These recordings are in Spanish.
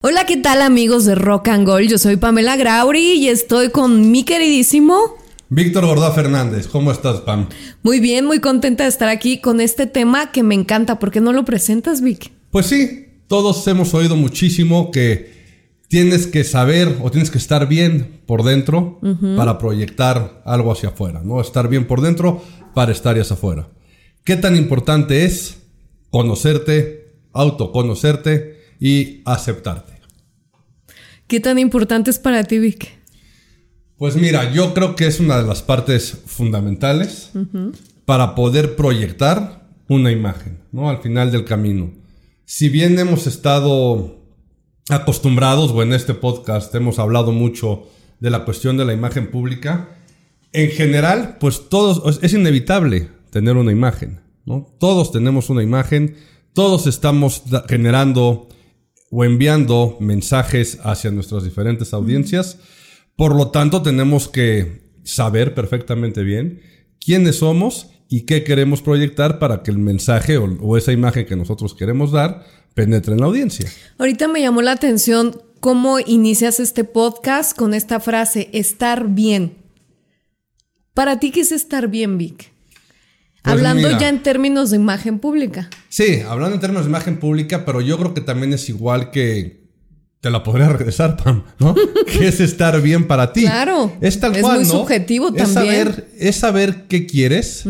Hola, ¿qué tal amigos de Rock and Gold? Yo soy Pamela Grauri y estoy con mi queridísimo Víctor Gordá Fernández. ¿Cómo estás, Pam? Muy bien, muy contenta de estar aquí con este tema que me encanta. ¿Por qué no lo presentas, Vic? Pues sí, todos hemos oído muchísimo que tienes que saber o tienes que estar bien por dentro para proyectar algo hacia afuera, ¿no? Estar bien por dentro para estar hacia afuera. ¿Qué tan importante es conocerte, autoconocerte y aceptarte? ¿Qué tan importante es para ti, Vic? Pues mira, yo creo que es una de las partes fundamentales para poder proyectar una imagen, ¿no? Al final del camino. Si bien hemos estado acostumbrados, o en este podcast hemos hablado mucho de la cuestión de la imagen pública, en general, pues todos, es inevitable tener una imagen, ¿no? Todos tenemos una imagen, todos estamos generando o enviando mensajes hacia nuestras diferentes audiencias. Por lo tanto, tenemos que saber perfectamente bien quiénes somos y qué queremos proyectar para que el mensaje o, esa imagen que nosotros queremos dar penetre en la audiencia. Ahorita me llamó la atención cómo inicias este podcast con esta frase, estar bien. ¿Para ti qué es estar bien, Vic? Pues hablando ya en términos de imagen pública. Sí, hablando en términos de imagen pública, pero yo creo que también es igual que te la podría regresar, Pam, ¿no? que es estar bien para ti. Claro. Es tal cual, muy subjetivo también. Saber, es saber qué quieres,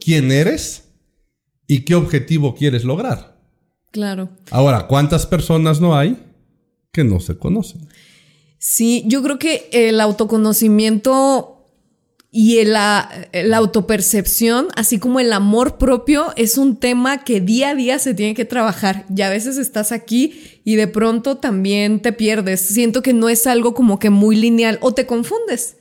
quién eres y qué objetivo quieres lograr. Claro. Ahora, ¿cuántas personas no hay que no se conocen? Sí, yo creo que el autoconocimiento y la, autopercepción, así como el amor propio, es un tema que día a día se tiene que trabajar. Y a veces estás aquí y de pronto también te pierdes. Siento que no es algo como que muy lineal o te confundes.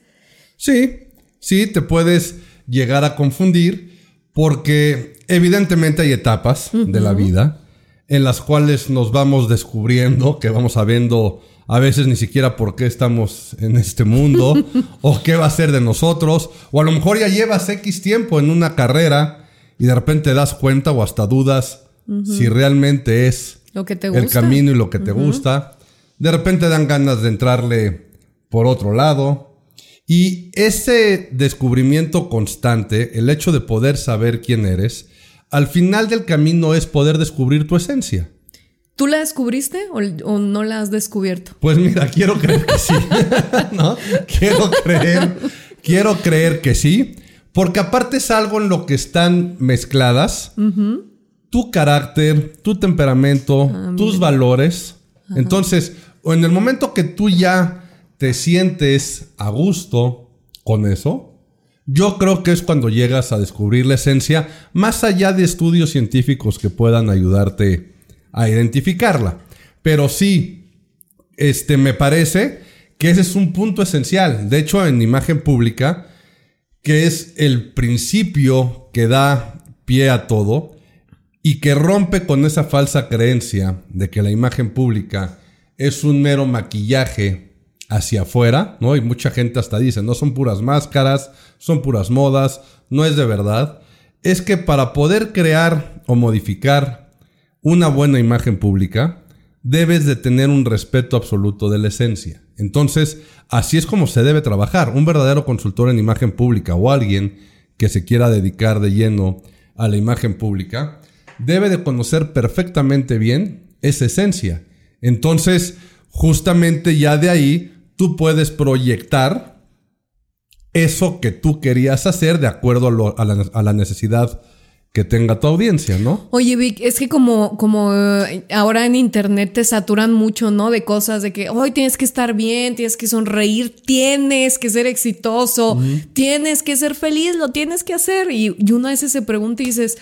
Sí, sí, te puedes llegar a confundir porque evidentemente hay etapas de la vida en las cuales nos vamos descubriendo, que vamos sabiendo a veces ni siquiera por qué estamos en este mundo, o qué va a ser de nosotros, o a lo mejor ya llevas X tiempo en una carrera y de repente te das cuenta o hasta dudas si realmente es lo que te el camino y lo que te gusta. De repente dan ganas de entrarle por otro lado. Y ese descubrimiento constante, el hecho de poder saber quién eres, al final del camino es poder descubrir tu esencia. ¿Tú la descubriste o, no la has descubierto? Pues mira, quiero creer que sí. ¿No? Quiero creer, quiero creer que sí. Porque aparte es algo en lo que están mezcladas tu carácter, tu temperamento, ah, tus valores. Entonces, en el momento que tú ya te sientes a gusto con eso, yo creo que es cuando llegas a descubrir la esencia, más allá de estudios científicos que puedan ayudarte a identificarla. Pero sí, este, me parece que ese es un punto esencial. De hecho, en imagen pública, que es el principio que da pie a todo y que rompe con esa falsa creencia de que la imagen pública es un mero maquillaje hacia afuera, ¿no? Y mucha gente hasta dice, no son puras máscaras, son puras modas, no es de verdad. Es que para poder crear o modificar una buena imagen pública, debes de tener un respeto absoluto de la esencia. Entonces, así es como se debe trabajar. Un verdadero consultor en imagen pública o alguien que se quiera dedicar de lleno a la imagen pública, debe de conocer perfectamente bien esa esencia. Entonces, justamente ya de ahí, tú puedes proyectar eso que tú querías hacer de acuerdo a, la, a la necesidad que tenga tu audiencia, ¿no? Oye, Vic, es que como, como eh, ahora en internet te saturan mucho, ¿no? De cosas de que hoy tienes que estar bien, tienes que sonreír, tienes que ser exitoso, tienes que ser feliz, lo tienes que hacer. Y, y uno a veces se pregunta y dices,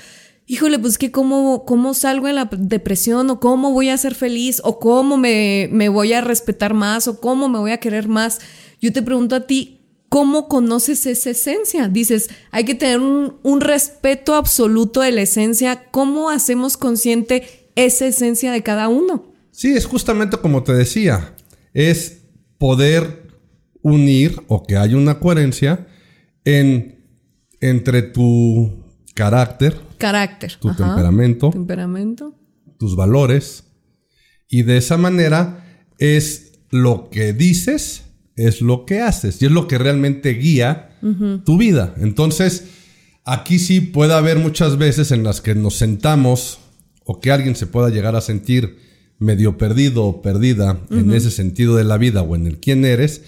híjole, pues que cómo, cómo salgo en la depresión, o cómo voy a ser feliz, o cómo me, me voy a respetar más, o cómo me voy a querer más. Yo te pregunto a ti, ¿Cómo conoces esa esencia? Dices, hay que tener un, respeto absoluto de la esencia. ¿Cómo hacemos consciente esa esencia de cada uno? Sí, es justamente como te decía, es poder unir o que haya una coherencia en entre tu carácter, Carácter. tu Ajá. temperamento, Temperamento. tus valores, y de esa manera es lo que dices, es lo que haces, y es lo que realmente guía tu vida. Entonces, aquí sí puede haber muchas veces en las que nos sentamos o que alguien se pueda llegar a sentir medio perdido o perdida en ese sentido de la vida o en el quién eres,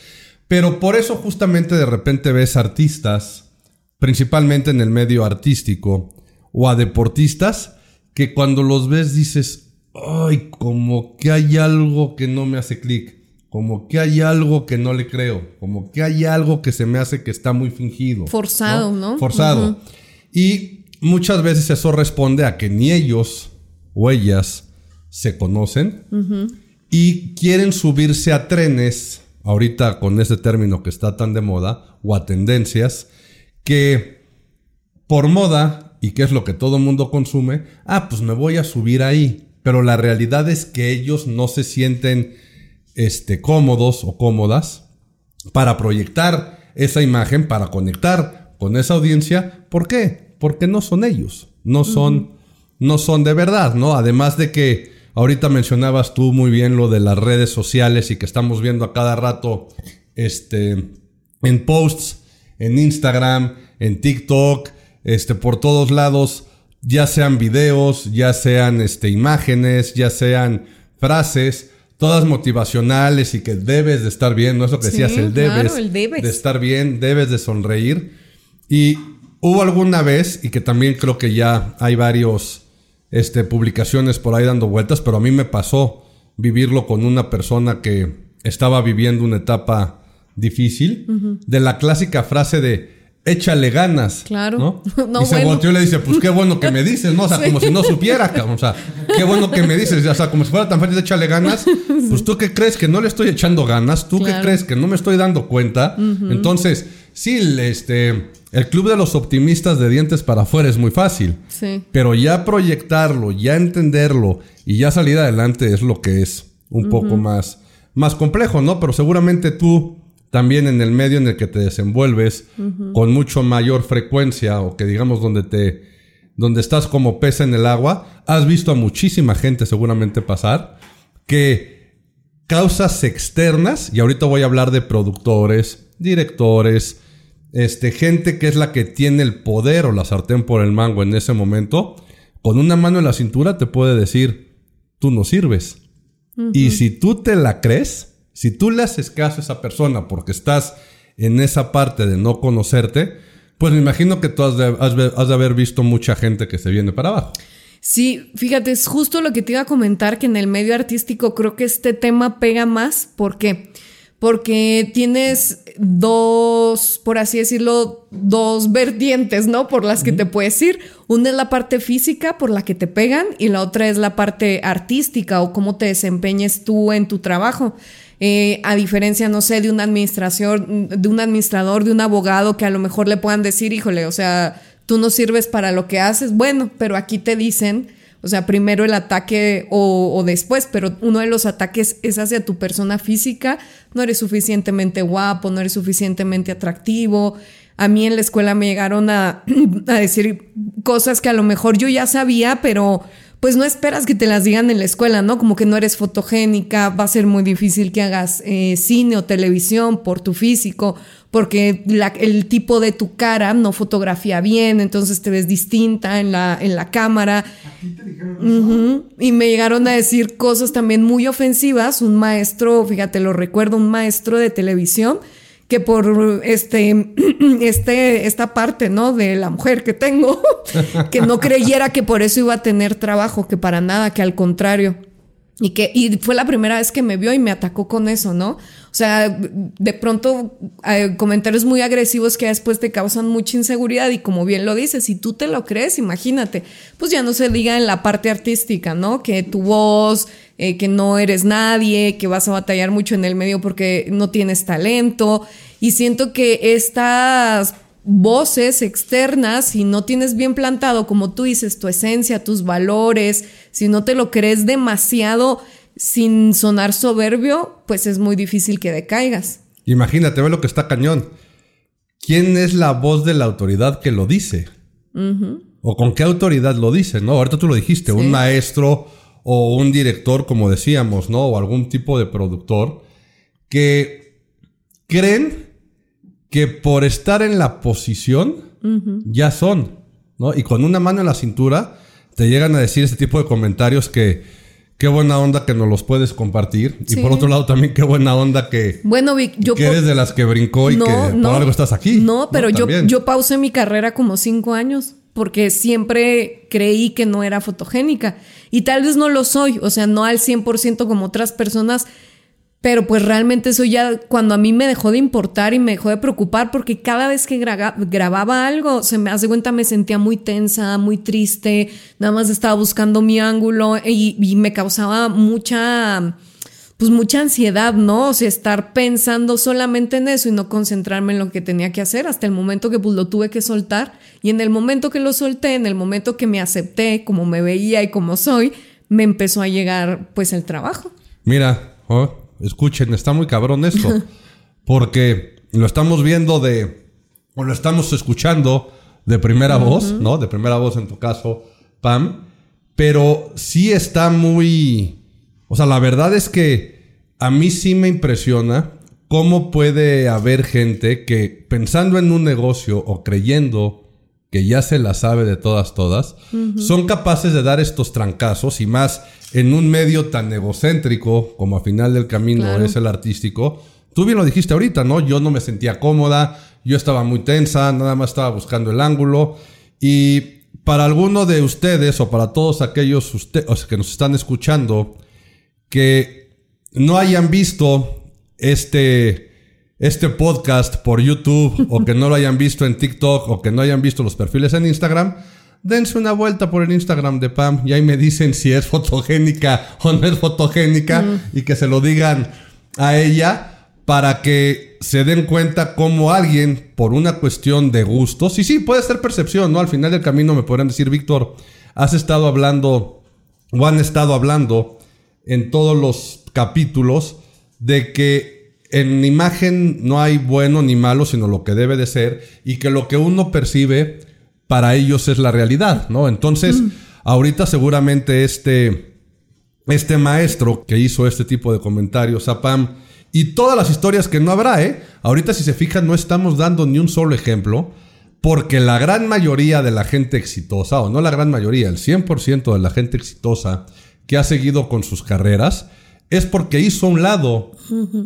pero por eso justamente de repente ves artistas, principalmente en el medio artístico, o a deportistas, que cuando los ves dices, ay, como que hay algo que no me hace clic, como que hay algo que no le creo, como que hay algo que se me hace que está muy fingido. Forzado, ¿no? Forzado. Y muchas veces eso responde a que ni ellos o ellas se conocen y quieren subirse a trenes, ahorita con ese término que está tan de moda, o a tendencias, que por moda, y que es lo que todo mundo consume, ah, pues me voy a subir ahí. Pero la realidad es que ellos no se sienten este, cómodos o cómodas para proyectar esa imagen, para conectar con esa audiencia. ¿Por qué? Porque no son ellos, no son, no son de verdad, ¿no? Además de que ahorita mencionabas tú muy bien lo de las redes sociales y que estamos viendo a cada rato, este, en posts, en Instagram, en TikTok, este, por todos lados, ya sean videos, ya sean este, imágenes, ya sean frases, todas motivacionales y que debes de estar bien, no es lo que Sí, decías, el debes, claro, el debes. de estar bien, debes de sonreír. Y hubo alguna vez, y que también creo que ya hay varios este, publicaciones por ahí dando vueltas, pero a mí me pasó vivirlo con una persona que estaba viviendo una etapa difícil, de la clásica frase de échale ganas. Claro. ¿no? No, y se bueno. volteó y le dice, pues qué bueno que me dices, ¿no? O sea, como si no supiera, cabrón. O sea, qué bueno que me dices. O sea, como si fuera tan fácil de échale ganas. Pues tú qué crees que no le estoy echando ganas, tú qué crees que no me estoy dando cuenta. Entonces, sí, este, el club de los optimistas de dientes para afuera es muy fácil. Sí. Pero ya proyectarlo, ya entenderlo y ya salir adelante es lo que es un poco más, más complejo, ¿no? Pero seguramente tú también en el medio en el que te desenvuelves con mucho mayor frecuencia o que digamos donde te donde estás como pez en el agua, has visto a muchísima gente seguramente pasar que causas externas, y ahorita voy a hablar de productores, directores, este, gente que es la que tiene el poder o la sartén por el mango en ese momento, con una mano en la cintura te puede decir, tú no sirves. Y si tú te la crees, si tú le haces caso a esa persona porque estás en esa parte de no conocerte, pues me imagino que tú has de, has de- has de haber visto mucha gente que se viene para abajo. Sí, fíjate, es justo lo que te iba a comentar, que en el medio artístico creo que este tema pega más. ¿Por qué? Porque tienes dos, por así decirlo, dos vertientes, ¿no? Por las que te puedes ir. Una es la parte física por la que te pegan y la otra es la parte artística o cómo te desempeñes tú en tu trabajo. Eh, a diferencia, no sé, de una administración, de un administrador, de un abogado que a lo mejor le puedan decir, híjole, o sea, tú no sirves para lo que haces. Bueno, pero aquí te dicen, o sea, primero el ataque o, o después, pero uno de los ataques es hacia tu persona física. No eres suficientemente guapo, no eres suficientemente atractivo. A mí en la escuela me llegaron a, a decir cosas que a lo mejor yo ya sabía, pero pues no esperas que te las digan en la escuela, ¿no? Como que no eres fotogénica, va a ser muy difícil que hagas eh, cine o televisión por tu físico, porque la- el tipo de tu cara no fotografía bien, entonces te ves distinta en la, en la cámara. Ujú. Y me llegaron a decir cosas también muy ofensivas. Un maestro, fíjate, lo recuerdo, un maestro de televisión que por este, este, esta parte, ¿no? De la mujer que tengo, que no creyera que por eso iba a tener trabajo, que para nada, que al contrario. Y que, y fue la primera vez que me vio y me atacó con eso, ¿no? O sea, de pronto eh, comentarios muy agresivos que después te causan mucha inseguridad y como bien lo dices, si tú te lo crees, imagínate, pues ya no se diga en la parte artística, ¿no? Que tu voz, eh, que no eres nadie, que vas a batallar mucho en el medio porque no tienes talento. Y siento que estas voces externas, si no tienes bien plantado, como tú dices, tu esencia, tus valores, si no te lo crees demasiado sin sonar soberbio, pues es muy difícil que decaigas. Imagínate, ve lo que está cañón. quién es la voz de la autoridad que lo dice. O con qué autoridad lo dice, ¿no? Ahorita tú lo dijiste, un maestro o un director, como decíamos, ¿no? O algún tipo de productor que creen que por estar en la posición ya son, ¿no? Y con una mano en la cintura te llegan a decir ese tipo de comentarios que qué buena onda que nos los puedes compartir. Y por otro lado también qué buena onda que, bueno, Vic, yo que eres de las que brincó y que por algo estás aquí. No, pero yo, yo pausé mi carrera como cinco años porque siempre creí que no era fotogénica. Y tal vez no lo soy, o sea, no al 100% como otras personas, pero pues realmente eso ya cuando a mí me dejó de importar y me dejó de preocupar porque cada vez que grababa algo, se me hace cuenta, me sentía muy tensa, muy triste, nada más estaba buscando mi ángulo y, me causaba mucha, pues mucha ansiedad, ¿no? O sea, estar pensando solamente en eso y no concentrarme en lo que tenía que hacer hasta el momento que pues lo tuve que soltar y en el momento que lo solté, en el momento que me acepté como me veía y como soy, me empezó a llegar pues el trabajo. Mira, oh, escuchen, está muy cabrón esto. porque lo estamos viendo de, o lo estamos escuchando de primera voz, ¿no? De primera voz en tu caso, Pam. Pero sí está muy... O sea, la verdad es que a mí sí me impresiona cómo puede haber gente que pensando en un negocio o creyendo que ya se la sabe de todas, todas, son capaces de dar estos trancazos y más en un medio tan egocéntrico como a final del camino es el artístico. Tú bien lo dijiste ahorita, ¿no? Yo no me sentía cómoda, yo estaba muy tensa, nada más estaba buscando el ángulo. Y para alguno de ustedes o para todos aquellos que nos están escuchando que no hayan visto este este podcast por YouTube o que no lo hayan visto en TikTok o que no hayan visto los perfiles en Instagram, dense una vuelta por el Instagram de Pam y ahí me dicen si es fotogénica o no es fotogénica y que se lo digan a ella para que se den cuenta cómo alguien, por una cuestión de gustos, y sí, puede ser percepción, ¿no? Al final del camino me podrán decir, Víctor, has estado hablando o han estado hablando en todos los capítulos de que en imagen no hay bueno ni malo, sino lo que debe de ser, y que lo que uno percibe para ellos es la realidad, ¿no? Entonces, ahorita seguramente este, este maestro que hizo este tipo de comentarios, Zapam, y todas las historias que no habrá, ¿eh? Ahorita si se fijan no estamos dando ni un solo ejemplo, porque la gran mayoría de la gente exitosa, o no la gran mayoría, el 100% de la gente exitosa que ha seguido con sus carreras, es porque hizo a un lado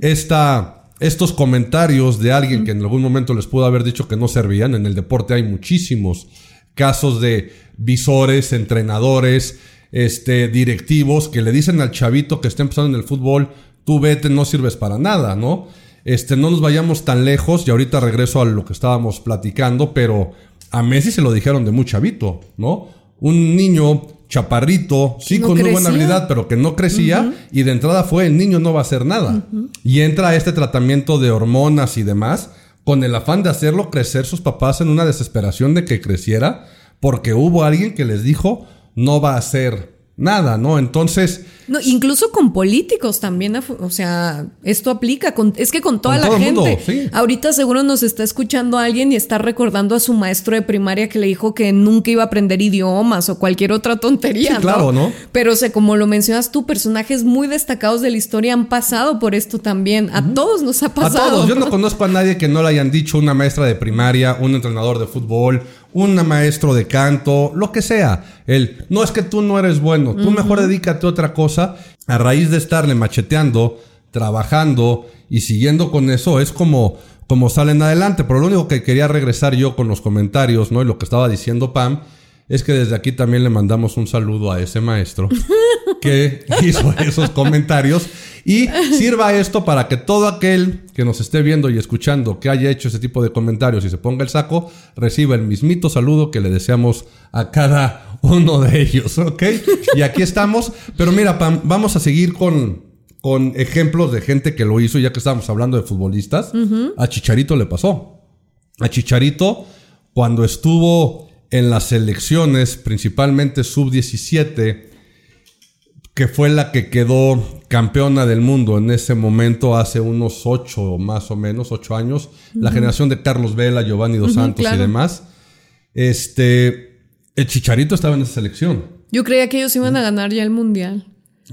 esta, estos comentarios de alguien que en algún momento les pudo haber dicho que no servían. En el deporte hay muchísimos casos de visores, entrenadores, este, directivos que le dicen al chavito que está empezando en el fútbol, tú vete, no sirves para nada, ¿no? Este, no nos vayamos tan lejos y ahorita regreso a lo que estábamos platicando, pero a Messi se lo dijeron de muy chavito, ¿no? Un niño chaparrito, sí, con muy buena habilidad, pero que no crecía y de entrada fue el niño no va a hacer nada. Y entra este tratamiento de hormonas y demás con el afán de hacerlo crecer sus papás en una desesperación de que creciera porque hubo alguien que les dijo no va a ser nada, ¿no? Entonces... No, incluso con políticos también, o sea, esto aplica, con, es que con toda la gente. Ahorita seguro nos está escuchando alguien y está recordando a su maestro de primaria que le dijo que nunca iba a aprender idiomas o cualquier otra tontería. Sí, claro, ¿no? Pero, o sea, como lo mencionas tú, personajes muy destacados de la historia han pasado por esto también. A todos nos ha pasado. A todos. Yo no conozco a nadie que no le hayan dicho una maestra de primaria, un entrenador de fútbol, un maestro de canto, lo que sea. El, no es que tú no eres bueno, tú mejor dedícate a otra cosa. A raíz de estarle macheteando, trabajando y siguiendo con eso, es como, como salen adelante. Pero lo único que quería regresar yo con los comentarios, ¿no? Y lo que estaba diciendo Pam, es que desde aquí también le mandamos un saludo a ese maestro que hizo esos comentarios y sirva esto para que todo aquel que nos esté viendo y escuchando que haya hecho ese tipo de comentarios y se ponga el saco, reciba el mismito saludo que le deseamos a cada uno de ellos, ¿ok? Y aquí estamos, pero mira, Pam, vamos a seguir con, con ejemplos de gente que lo hizo, ya que estábamos hablando de futbolistas. A Chicharito le pasó. A Chicharito, cuando estuvo en las elecciones, principalmente sub-17, que fue la que quedó campeona del mundo en ese momento, hace unos ocho más o menos, ocho años. La generación de Carlos Vela, Giovanni Dos Santos y demás. Este, el Chicharito estaba en esa selección. Yo creía que ellos iban a ganar ya el mundial.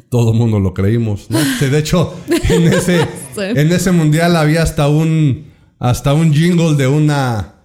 Todo el mundo lo creímos, ¿no? de hecho, en ese, en ese mundial había hasta un, hasta un jingle de una,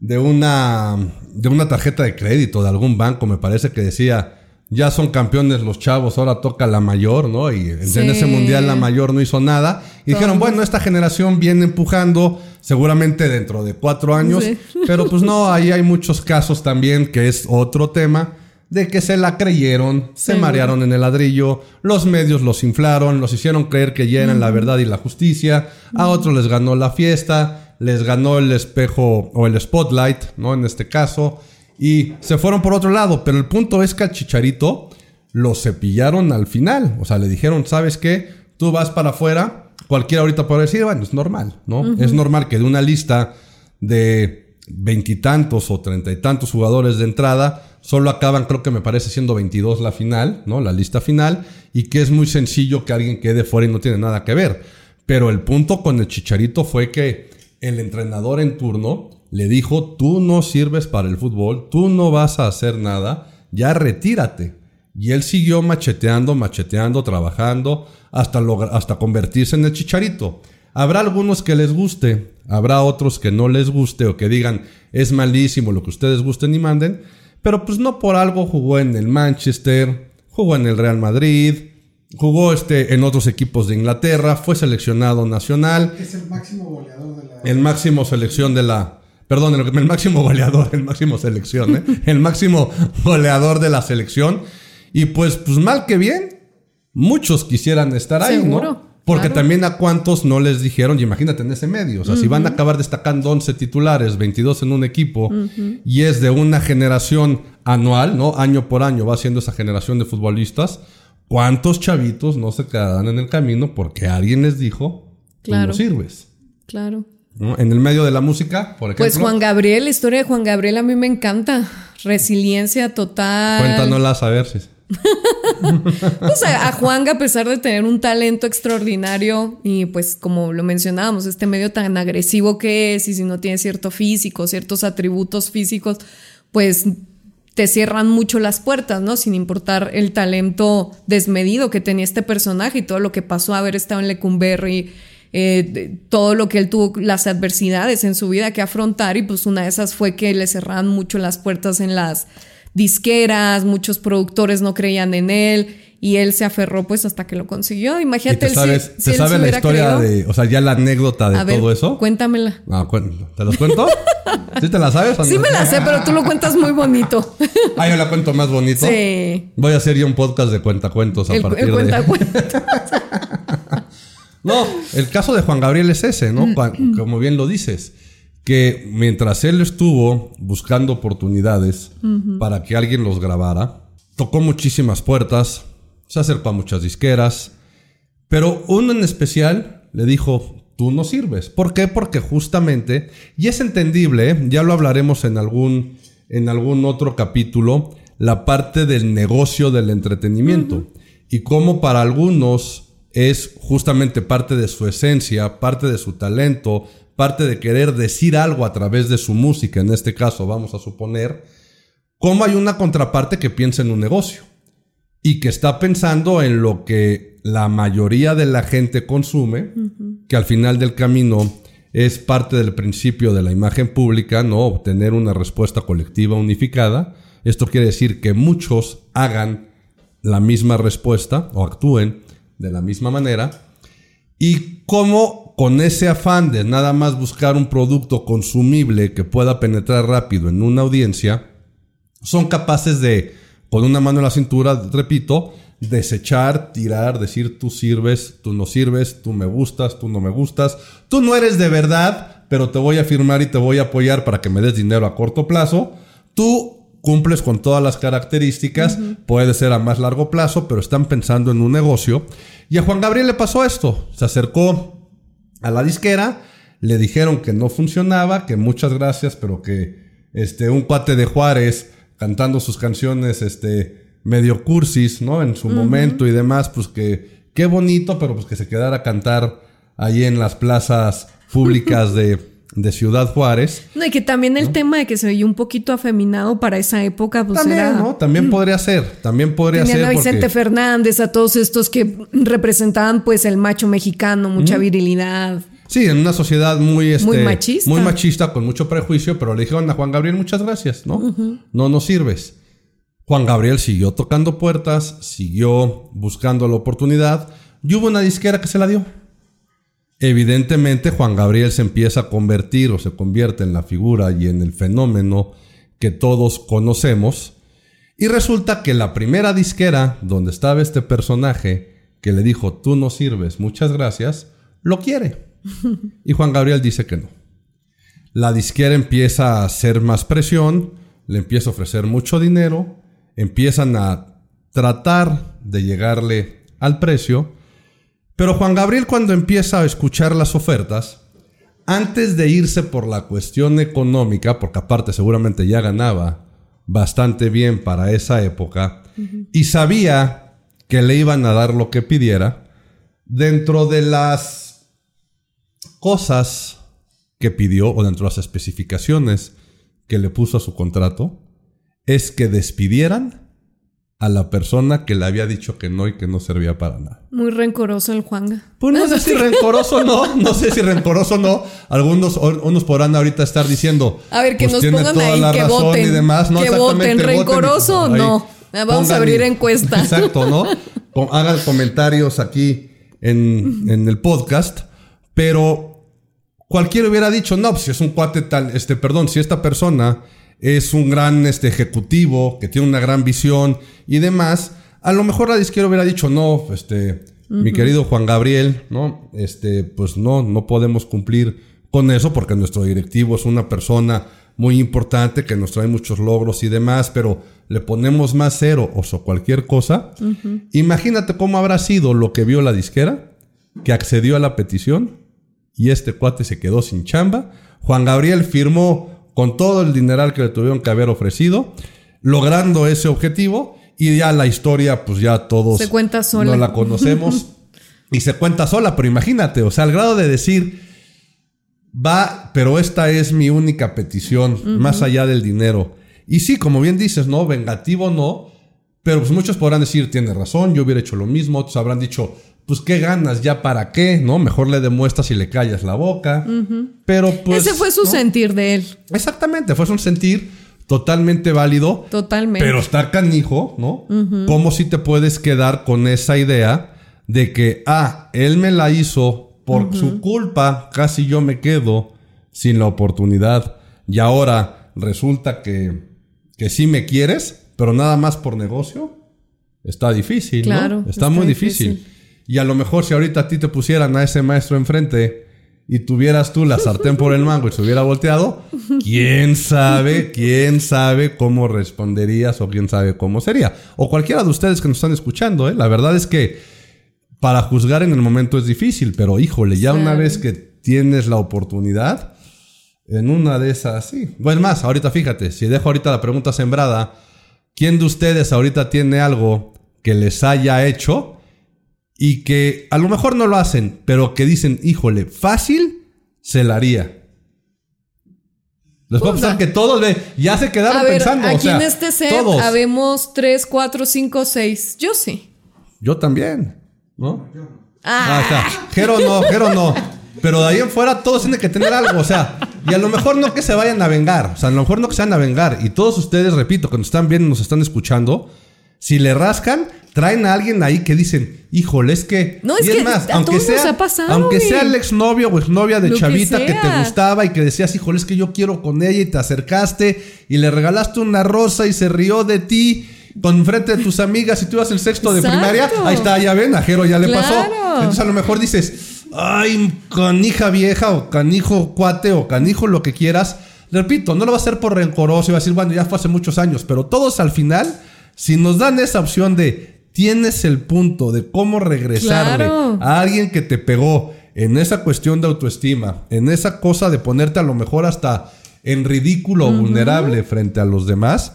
de una, de una tarjeta de crédito de algún banco, me parece que decía, ya son campeones los chavos, ahora toca la mayor, ¿no? Y en ese mundial la mayor no hizo nada. Y dijeron, bueno, esta generación viene empujando, seguramente dentro de cuatro años. Pero pues no, ahí hay muchos casos también, que es otro tema, de que se la creyeron, se marearon en el ladrillo, los medios los inflaron, los hicieron creer que ya eran la verdad y la justicia, a otros les ganó la fiesta, les ganó el espejo o el spotlight, ¿no? En este caso y se fueron por otro lado. Pero el punto es que al Chicharito lo cepillaron al final. O sea, le dijeron, ¿sabes qué? Tú vas para afuera. Cualquiera ahorita puede decir, bueno, es normal, ¿no? Es normal que de una lista de veintitantos o treinta y tantos jugadores de entrada, solo acaban, creo que me parece siendo 22 la final, ¿no? La lista final, y que es muy sencillo que alguien quede fuera y no tiene nada que ver. Pero el punto con el Chicharito fue que el entrenador en turno le dijo, tú no sirves para el fútbol, tú no vas a hacer nada, ya retírate. Y él siguió macheteando, macheteando, trabajando, hasta, hasta convertirse en el chicharito. Habrá algunos que les guste, habrá otros que no les guste o que digan, es malísimo lo que ustedes gusten y manden, pero pues no por algo jugó en el Manchester, jugó en el Real Madrid, jugó este, en otros equipos de Inglaterra, fue seleccionado nacional. Es el máximo goleador de la... El máximo selección de la, Perdón, el, máximo goleador, el máximo selección, ¿eh? el máximo goleador de la selección. Y pues, pues mal que bien, muchos quisieran estar ahí, ¿no? Porque también a cuántos no les dijeron, y imagínate en ese medio, o sea, si van a acabar destacando 11 titulares, 22 en un equipo, y es de una generación anual, ¿no? Año por año va siendo esa generación de futbolistas, ¿cuántos chavitos no se quedarán en el camino porque alguien les dijo, claro. no sirves? Claro. En el medio de la música, por ejemplo. Pues Juan Gabriel, la historia de Juan Gabriel a mí me encanta. Resiliencia total. Cuéntanoslas a ver si. pues a, Juan, a pesar de tener un talento extraordinario y pues como lo mencionábamos, este medio tan agresivo que es y si no tiene cierto físico, ciertos atributos físicos, pues te cierran mucho las puertas, ¿no? Sin importar el talento desmedido que tenía este personaje y todo lo que pasó a haber estado en Lecumberri eh, todo lo que él tuvo, las adversidades en su vida que afrontar y pues una de esas fue que le cerraban mucho las puertas en las disqueras, muchos productores no creían en él y él se aferró pues hasta que lo consiguió. Imagínate. ¿Te sabes, ¿te sabes la historia de, o sea, ya la anécdota de todo eso? Cuéntamela. Ah, ¿Te los cuento? ¿Sí te la sabes? Sí me la sé, pero tú lo cuentas muy bonito. ah, yo la cuento más bonito. Sí. Voy a hacer yo un podcast de cuentacuentos a partir el cuentacuentos. No, el caso de Juan Gabriel es ese, ¿no? Mm. Como bien lo dices, que mientras él estuvo buscando oportunidades para que alguien los grabara, tocó muchísimas puertas, se acercó a muchas disqueras, pero uno en especial le dijo, tú no sirves. ¿Por qué? Porque justamente, y es entendible, ¿eh? ya lo hablaremos en algún, en algún otro capítulo, la parte del negocio del entretenimiento. Y cómo para algunos es justamente parte de su esencia, parte de su talento, parte de querer decir algo a través de su música, en este caso vamos a suponer, cómo hay una contraparte que piensa en un negocio y que está pensando en lo que la mayoría de la gente consume, que al final del camino es parte del principio de la imagen pública, no obtener una respuesta colectiva unificada. Esto quiere decir que muchos hagan la misma respuesta o actúen de la misma manera. Y cómo con ese afán de nada más buscar un producto consumible que pueda penetrar rápido en una audiencia, son capaces de, con una mano en la cintura, repito, desechar, tirar, decir tú sirves, tú no sirves, tú me gustas, tú no me gustas, tú no eres de verdad, pero te voy a firmar y te voy a apoyar para que me des dinero a corto plazo. Tú cumples con todas las características, puede ser a más largo plazo, pero están pensando en un negocio. Y a Juan Gabriel le pasó esto, se acercó a la disquera, le dijeron que no funcionaba, que muchas gracias, pero que este, un cuate de Juárez cantando sus canciones este, medio cursis, ¿no? En su momento y demás, pues que qué bonito, pero pues que se quedara a cantar ahí en las plazas públicas de, de Ciudad Juárez. No, y que también el tema de que se veía un poquito afeminado para esa época, pues También, era... ¿no? También podría ser, también podría Tenían ser. a Vicente porque- Fernández, a todos estos que representaban pues el macho mexicano, mucha virilidad. Sí, en una sociedad muy, este, Muy machista. muy machista, con mucho prejuicio, pero le dijeron a Juan Gabriel muchas gracias, ¿no? No nos sirves. Juan Gabriel siguió tocando puertas, siguió buscando la oportunidad y hubo una disquera que se la dio. Evidentemente Juan Gabriel se empieza a convertir o se convierte en la figura y en el fenómeno que todos conocemos. Y resulta que la primera disquera donde estaba este personaje que le dijo, tú no sirves, muchas gracias, lo quiere. Y Juan Gabriel dice que no. La disquera empieza a hacer más presión, le empieza a ofrecer mucho dinero, empiezan a tratar de llegarle al precio, pero Juan Gabriel cuando empieza a escuchar las ofertas, antes de irse por la cuestión económica, porque aparte seguramente ya ganaba bastante bien para esa época, y sabía que le iban a dar lo que pidiera, dentro de las cosas que pidió o dentro de las especificaciones que le puso a su contrato es que despidieran a la persona que le había dicho que no y que no servía para nada. Muy rencoroso el Juanga. Pues no sé si rencoroso o no, no sé si rencoroso o no. Algunos unos podrán ahorita estar diciendo. A ver, que pues nos tiene pongan toda ahí, la que razón voten. y demás. No, que exactamente, voten. ¿Rencoroso o no? Vamos a abrir encuesta. Exacto, ¿no? Hagan comentarios aquí en, en el podcast. Pero cualquiera hubiera dicho, no, pues si es un cuate tal, este, perdón, si esta persona es un gran este, ejecutivo, que tiene una gran visión y demás, a lo mejor la disquera hubiera dicho, no, este, mi querido Juan Gabriel, ¿no? Este, pues no, no podemos cumplir con eso porque nuestro directivo es una persona muy importante que nos trae muchos logros y demás, pero le ponemos más cero o so- cualquier cosa. Imagínate cómo habrá sido lo que vio la disquera, que accedió a la petición y este cuate se quedó sin chamba. Juan Gabriel firmó con todo el dineral que le tuvieron que haber ofrecido, logrando ese objetivo y ya la historia, pues ya todos Se cuenta sola. no la conocemos y se cuenta sola, pero imagínate, o sea, al grado de decir, va, pero esta es mi única petición, más allá del dinero. Y sí, como bien dices, ¿no? Vengativo no, pero pues muchos podrán decir, tiene razón, yo hubiera hecho lo mismo, otros habrán dicho, pues qué ganas, ya para qué, ¿no? Mejor le demuestras y le callas la boca. Pero pues... Ese fue su ¿no? sentir de él. Exactamente, fue un sentir totalmente válido. Totalmente. Pero está canijo, ¿no? ¿Cómo si te puedes quedar con esa idea de que, ah, él me la hizo por su culpa, casi yo me quedo sin la oportunidad y ahora resulta que, que sí me quieres, pero nada más por negocio? Está difícil, Claro, ¿no? Está, está muy difícil. difícil. Y a lo mejor si ahorita a ti te pusieran a ese maestro enfrente y tuvieras tú la sartén por el mango y se hubiera volteado, quién sabe, quién sabe cómo responderías o quién sabe cómo sería. O cualquiera de ustedes que nos están escuchando, ¿eh? La verdad es que para juzgar en el momento es difícil, pero híjole, ya una vez que tienes la oportunidad, en una de esas, sí. Bueno, más, ahorita fíjate, si dejo ahorita la pregunta sembrada, ¿quién de ustedes ahorita tiene algo que les haya hecho y que a lo mejor no lo hacen, pero que dicen, híjole, fácil, se la haría? Les puedo pensar que todos ve, ya se quedaron A ver, pensando. o aquí sea, en este set todos. habemos tres, cuatro, cinco, seis. Yo sí. Yo también, ¿no? Ah, Ah, está. Jero no, Jero no. Pero de ahí en fuera todos tienen que tener algo. O sea, y a lo mejor no que se vayan a vengar. O sea, a lo mejor no que se vayan a vengar. Y todos ustedes, repito, que nos están viendo, nos están escuchando. Si le rascan, traen a alguien ahí que dicen, híjole, es que. No, es y que a aunque todos nos sea, ha pasado, aunque güey. sea el exnovio o exnovia de Lo chavita que, te sea. gustaba y que decías, híjole, es que yo quiero con ella y te acercaste y le regalaste una rosa y se rió de ti. Con frente de tus amigas y tú ibas el sexto de Exacto. primaria, ahí está, ya ven, a Jero ya le pasó. Claro. Entonces a lo mejor dices, ay, canija vieja o canijo cuate o canijo lo que quieras. Repito, no lo va a hacer por rencoroso y va a decir, bueno, ya fue hace muchos años, pero todos al final, si nos dan esa opción de tienes el punto de cómo regresarle Claro. a alguien que te pegó en esa cuestión de autoestima, en esa cosa de ponerte a lo mejor hasta en ridículo o vulnerable frente a los demás,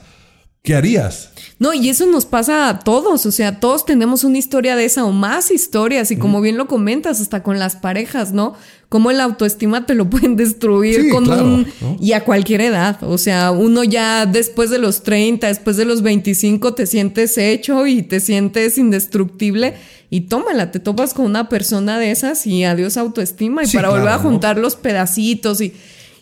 ¿qué harías? No, y eso nos pasa a todos, o sea, todos tenemos una historia de esa o más historias, y como bien lo comentas, hasta con las parejas, ¿no? Como la autoestima te lo pueden destruir Sí, con claro, un... ¿no? Y a cualquier edad, o sea, uno ya después de los 30, después de los 25, te sientes hecho y te sientes indestructible, y tómala, te topas con una persona de esas y adiós autoestima, y Sí, para volver a juntar los pedacitos y...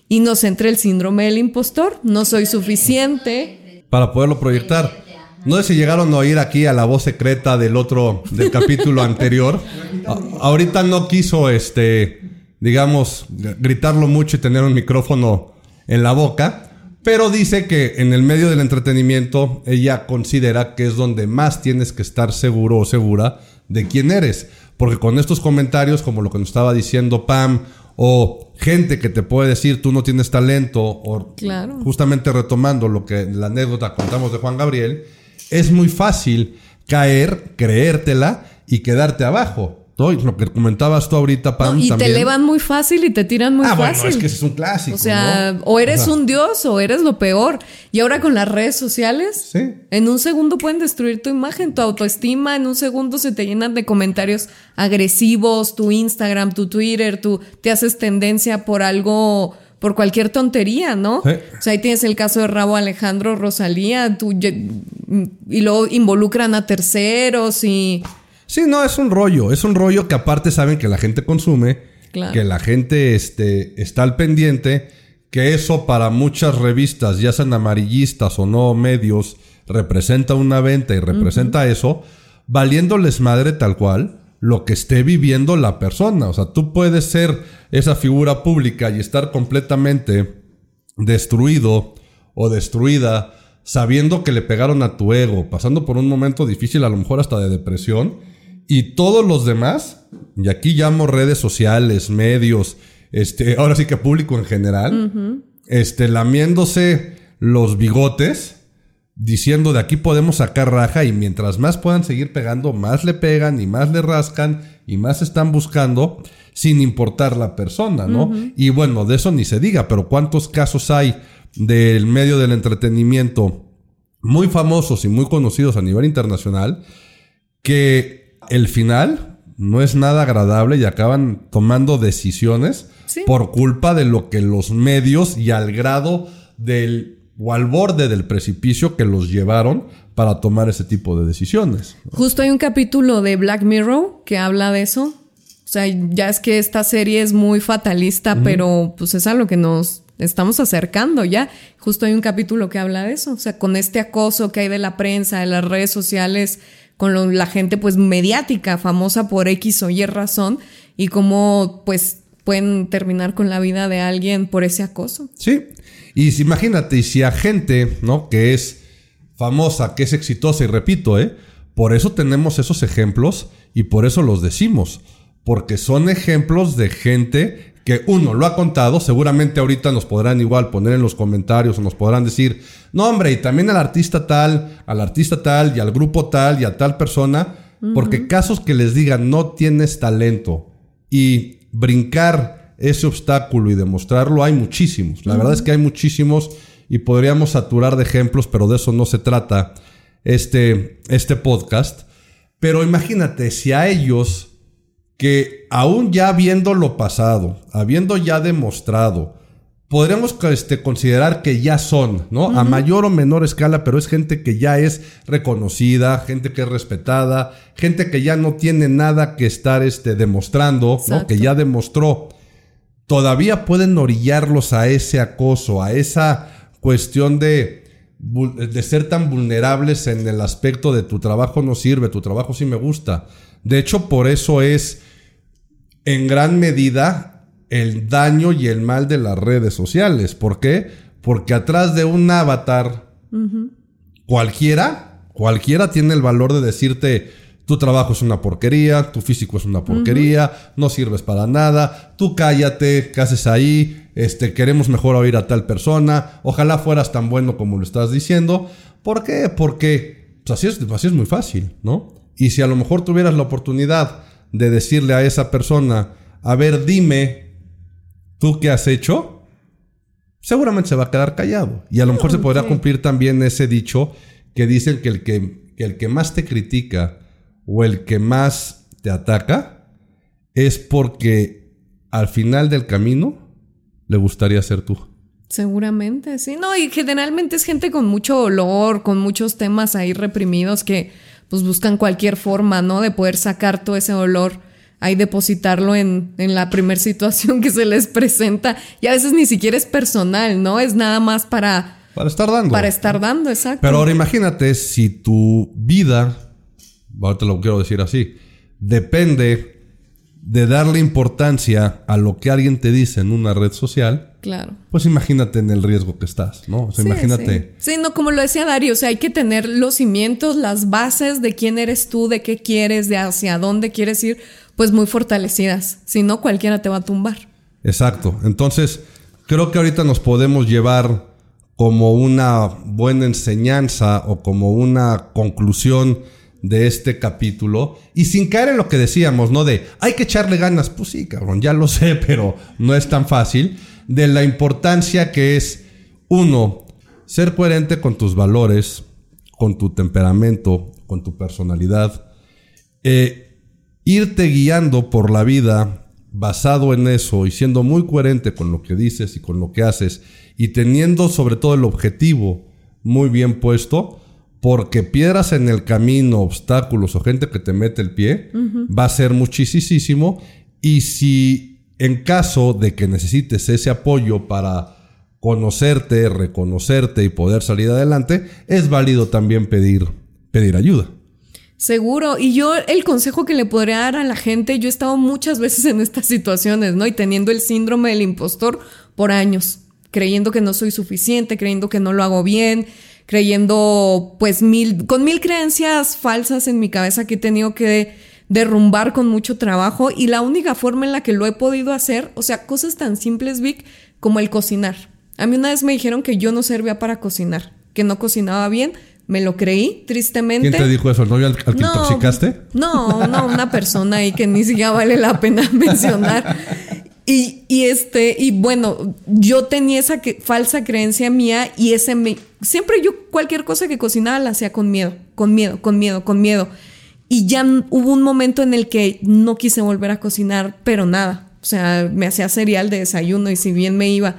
Y nos entra el síndrome del impostor, no soy suficiente, para poderlo proyectar. No sé si llegaron a oír aquí a la voz secreta del otro, del capítulo anterior. A- ahorita no quiso, este, digamos, gritarlo mucho y tener un micrófono en la boca. Pero dice que en el medio del entretenimiento ella considera que es donde más tienes que estar seguro o segura de quién eres. Porque con estos comentarios, como lo que nos estaba diciendo Pam, o gente que te puede decir tú no tienes talento, o Claro. justamente retomando lo que la anécdota contamos de Juan Gabriel, es muy fácil caer, creértela y quedarte abajo. ¿No? Y Lo que comentabas tú ahorita, Pam, y también. te elevan muy fácil y te tiran muy ah, fácil. bueno, es que ese es un clásico. O sea, ¿no? o eres un dios o eres lo peor. Y ahora con las redes sociales, Sí. en un segundo pueden destruir tu imagen, tu autoestima, en un segundo se te llenan de comentarios agresivos, tu Instagram, tu Twitter, tú te haces tendencia por algo, por cualquier tontería, ¿no? Sí. O sea, ahí tienes el caso de Rabo Alejandro Rosalía, tú, y luego involucran a terceros y... Sí, no, es un rollo. Es un rollo que aparte saben que la gente consume, Claro. que la gente este, está al pendiente, que eso para muchas revistas, ya sean amarillistas o no medios, representa una venta y representa eso, valiéndoles madre tal cual lo que esté viviendo la persona. O sea, tú puedes ser esa figura pública y estar completamente destruido o destruida, sabiendo que le pegaron a tu ego, pasando por un momento difícil, a lo mejor hasta de depresión, y todos los demás, y aquí llamo redes sociales, medios, este, ahora sí que público en general, este, lamiéndose los bigotes, diciendo de aquí podemos sacar raja y mientras más puedan seguir pegando, más le pegan y más le rascan y más están buscando sin importar la persona, ¿no? Y bueno, de eso ni se diga, pero ¿cuántos casos hay del medio del entretenimiento muy famosos y muy conocidos a nivel internacional que el final no es nada agradable y acaban tomando decisiones Sí. por culpa de lo que los medios y al grado del o al borde del precipicio que los llevaron para tomar ese tipo de decisiones. Justo hay un capítulo de Black Mirror que habla de eso. O sea, ya es que esta serie es muy fatalista, pero pues es a lo que nos estamos acercando ya. Justo hay un capítulo que habla de eso. O sea, con este acoso que hay de la prensa, de las redes sociales, con la gente pues mediática, famosa por X o Y razón, y cómo pues pueden terminar con la vida de alguien por ese acoso. Sí. Y si, imagínate, si a gente, ¿no? Que es famosa, que es exitosa, y repito, ¿eh? Por eso tenemos esos ejemplos y por eso los decimos. Porque son ejemplos de gente que uno lo ha contado, seguramente ahorita nos podrán igual poner en los comentarios o nos podrán decir, no hombre, y también al artista tal, al artista tal y al grupo tal y a tal persona, porque casos que les digan no tienes talento y brincar ese obstáculo y demostrarlo hay muchísimos. La verdad es que hay muchísimos y podríamos saturar de ejemplos, pero de eso no se trata este, este podcast. Pero imagínate si a ellos que aún ya habiendo lo pasado, habiendo ya demostrado, podríamos este, considerar que ya son, ¿no? A mayor o menor escala, pero es gente que ya es reconocida, gente que es respetada, gente que ya no tiene nada que estar este, demostrando, ¿no? Que ya demostró. Todavía pueden orillarlos a ese acoso, a esa cuestión de, de ser tan vulnerables en el aspecto de tu trabajo no sirve, tu trabajo sí me gusta. De hecho, por eso es en gran medida el daño y el mal de las redes sociales. ¿Por qué? Porque atrás de un avatar, cualquiera, cualquiera tiene el valor de decirte, tu trabajo es una porquería, tu físico es una porquería, no sirves para nada, tú cállate, ¿qué haces ahí? Este, queremos mejor oír a tal persona, ojalá fueras tan bueno como lo estás diciendo. ¿Por qué? Porque pues, así, es, así es muy fácil, ¿no? Y si a lo mejor tuvieras la oportunidad de decirle a esa persona, a ver, dime, ¿tú qué has hecho? seguramente se va a quedar callado. Y a lo mejor se podrá cumplir también ese dicho que dicen que el que, que el que más te critica o el que más te ataca es porque al final del camino le gustaría ser tú. Seguramente, sí. No, y generalmente es gente con mucho dolor, con muchos temas ahí reprimidos que pues buscan cualquier forma, ¿no? De poder sacar todo ese dolor, ahí depositarlo en, en la primer situación que se les presenta. Y a veces ni siquiera es personal, ¿no? Es nada más para, Para estar dando. para estar dando, exacto. Pero ahora imagínate si tu vida, ahorita lo quiero decir así, depende de darle importancia a lo que alguien te dice en una red social, Claro. pues imagínate en el riesgo que estás, ¿no? O sea, Sí, imagínate. Sí. Sí, no, como lo decía Dario, o sea, hay que tener los cimientos, las bases de quién eres tú, de qué quieres, de hacia dónde quieres ir, pues muy fortalecidas. Si no, cualquiera te va a tumbar. Exacto. Entonces, creo que ahorita nos podemos llevar como una buena enseñanza o como una conclusión de este capítulo y sin caer en lo que decíamos, ¿no? De hay que echarle ganas, pues sí, cabrón, ya lo sé, pero no es tan fácil, de la importancia que es, uno, ser coherente con tus valores, con tu temperamento, con tu personalidad, eh, irte guiando por la vida basado en eso y siendo muy coherente con lo que dices y con lo que haces y teniendo sobre todo el objetivo muy bien puesto, porque piedras en el camino, obstáculos o gente que te mete el pie, va a ser muchísimo. Y si en caso de que necesites ese apoyo para conocerte, reconocerte y poder salir adelante, es válido también pedir, pedir ayuda. Seguro. Y yo el consejo que le podría dar a la gente, yo he estado muchas veces en estas situaciones, ¿no? Y teniendo el síndrome del impostor por años, creyendo que no soy suficiente, creyendo que no lo hago bien, creyendo pues mil, con mil creencias falsas en mi cabeza que he tenido que derrumbar con mucho trabajo y la única forma en la que lo he podido hacer, o sea, cosas tan simples, Vic, como el cocinar. A mí una vez me dijeron que yo no servía para cocinar, que no cocinaba bien, me lo creí, tristemente. ¿Quién te dijo eso? ¿El novio al, al que intoxicaste? No, no, una persona ahí que ni siquiera vale la pena mencionar. Y, este, y bueno, yo tenía esa que- falsa creencia mía y ese me, siempre yo cualquier cosa que cocinaba la hacía con miedo, con miedo, con miedo, con miedo. Y ya hubo un momento en el que no quise volver a cocinar, pero nada. O sea, me hacía cereal de desayuno y si bien me iba.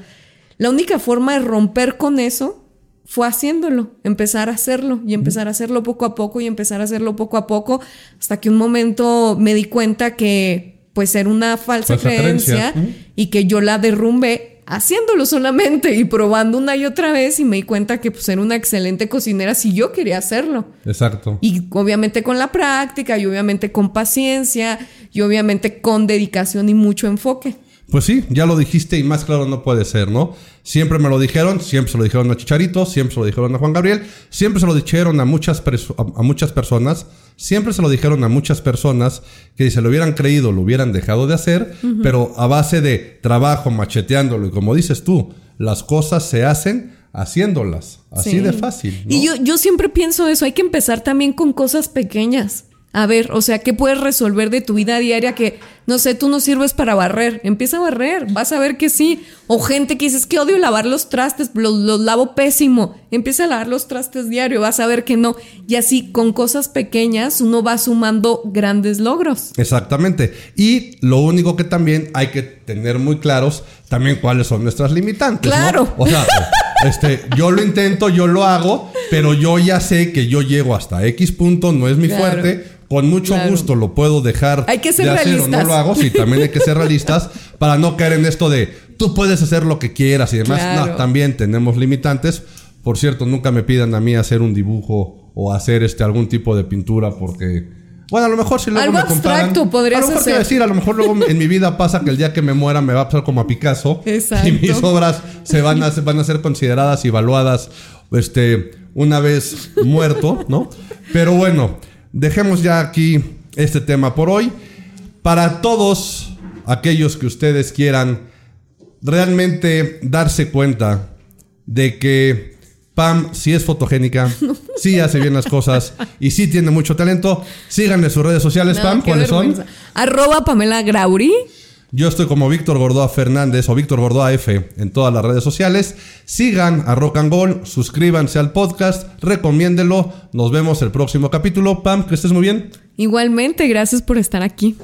La única forma de romper con eso fue haciéndolo, empezar a hacerlo y empezar a hacerlo poco a poco y empezar a hacerlo poco a poco hasta que un momento me di cuenta que pues era una falsa, Falsa creencia, creencia. y que yo la derrumbe haciéndolo solamente y probando una y otra vez y me di cuenta que pues era una excelente cocinera si yo quería hacerlo. Exacto. Y obviamente con la práctica y obviamente con paciencia y obviamente con dedicación y mucho enfoque. Pues sí, ya lo dijiste y más claro no puede ser, ¿no? Siempre me lo dijeron, siempre se lo dijeron a Chicharito, siempre se lo dijeron a Juan Gabriel, siempre se lo dijeron a muchas, a, a muchas personas, siempre se lo dijeron a muchas personas que si se lo hubieran creído lo hubieran dejado de hacer, pero a base de trabajo, macheteándolo y como dices tú, las cosas se hacen haciéndolas, así Sí. de fácil. ¿no? Y yo, yo siempre pienso eso, hay que empezar también con cosas pequeñas. A ver, o sea, ¿qué puedes resolver de tu vida diaria que, no sé, tú no sirves para barrer? Empieza a barrer, vas a ver que sí. O gente que dices que odio lavar los trastes, los, los lavo pésimo. Empieza a lavar los trastes diario, vas a ver que no. Y así, con cosas pequeñas, uno va sumando grandes logros. Exactamente. Y lo único que también hay que tener muy claros también cuáles son nuestras limitantes. ¿no? Claro. O sea, este, yo lo intento, yo lo hago, pero yo ya sé que yo llego hasta X punto, no es mi Claro. fuerte. Con mucho Claro. gusto lo puedo dejar Hay que ser de hacer o no realistas. lo hago. Sí, también hay que ser realistas para no caer en esto de tú puedes hacer lo que quieras y demás. Claro. No, también tenemos limitantes. Por cierto, nunca me pidan a mí hacer un dibujo o hacer este algún tipo de pintura porque bueno, a lo mejor si luego Algo me comparan, abstracto podrías a lo mejor hacer. decir, a lo mejor luego en mi vida pasa que el día que me muera me va a pasar como a Picasso Exacto. y mis obras se van a van a ser consideradas y evaluadas este una vez muerto, ¿no? Pero bueno, dejemos ya aquí este tema por hoy. Para todos aquellos que ustedes quieran realmente darse cuenta de que Pam sí es fotogénica, sí hace bien las cosas y sí tiene mucho talento, síganle sus redes sociales, No, Pam, ¿cuáles son? Arroba Pamela Grauri. Yo estoy como Víctor Gordoa Fernández o Víctor Gordoa F en todas las redes sociales. Sigan a Rock and Gold, suscríbanse al podcast, recomiéndelo. Nos vemos el próximo capítulo. Pam, que estés muy bien. Igualmente, gracias por estar aquí.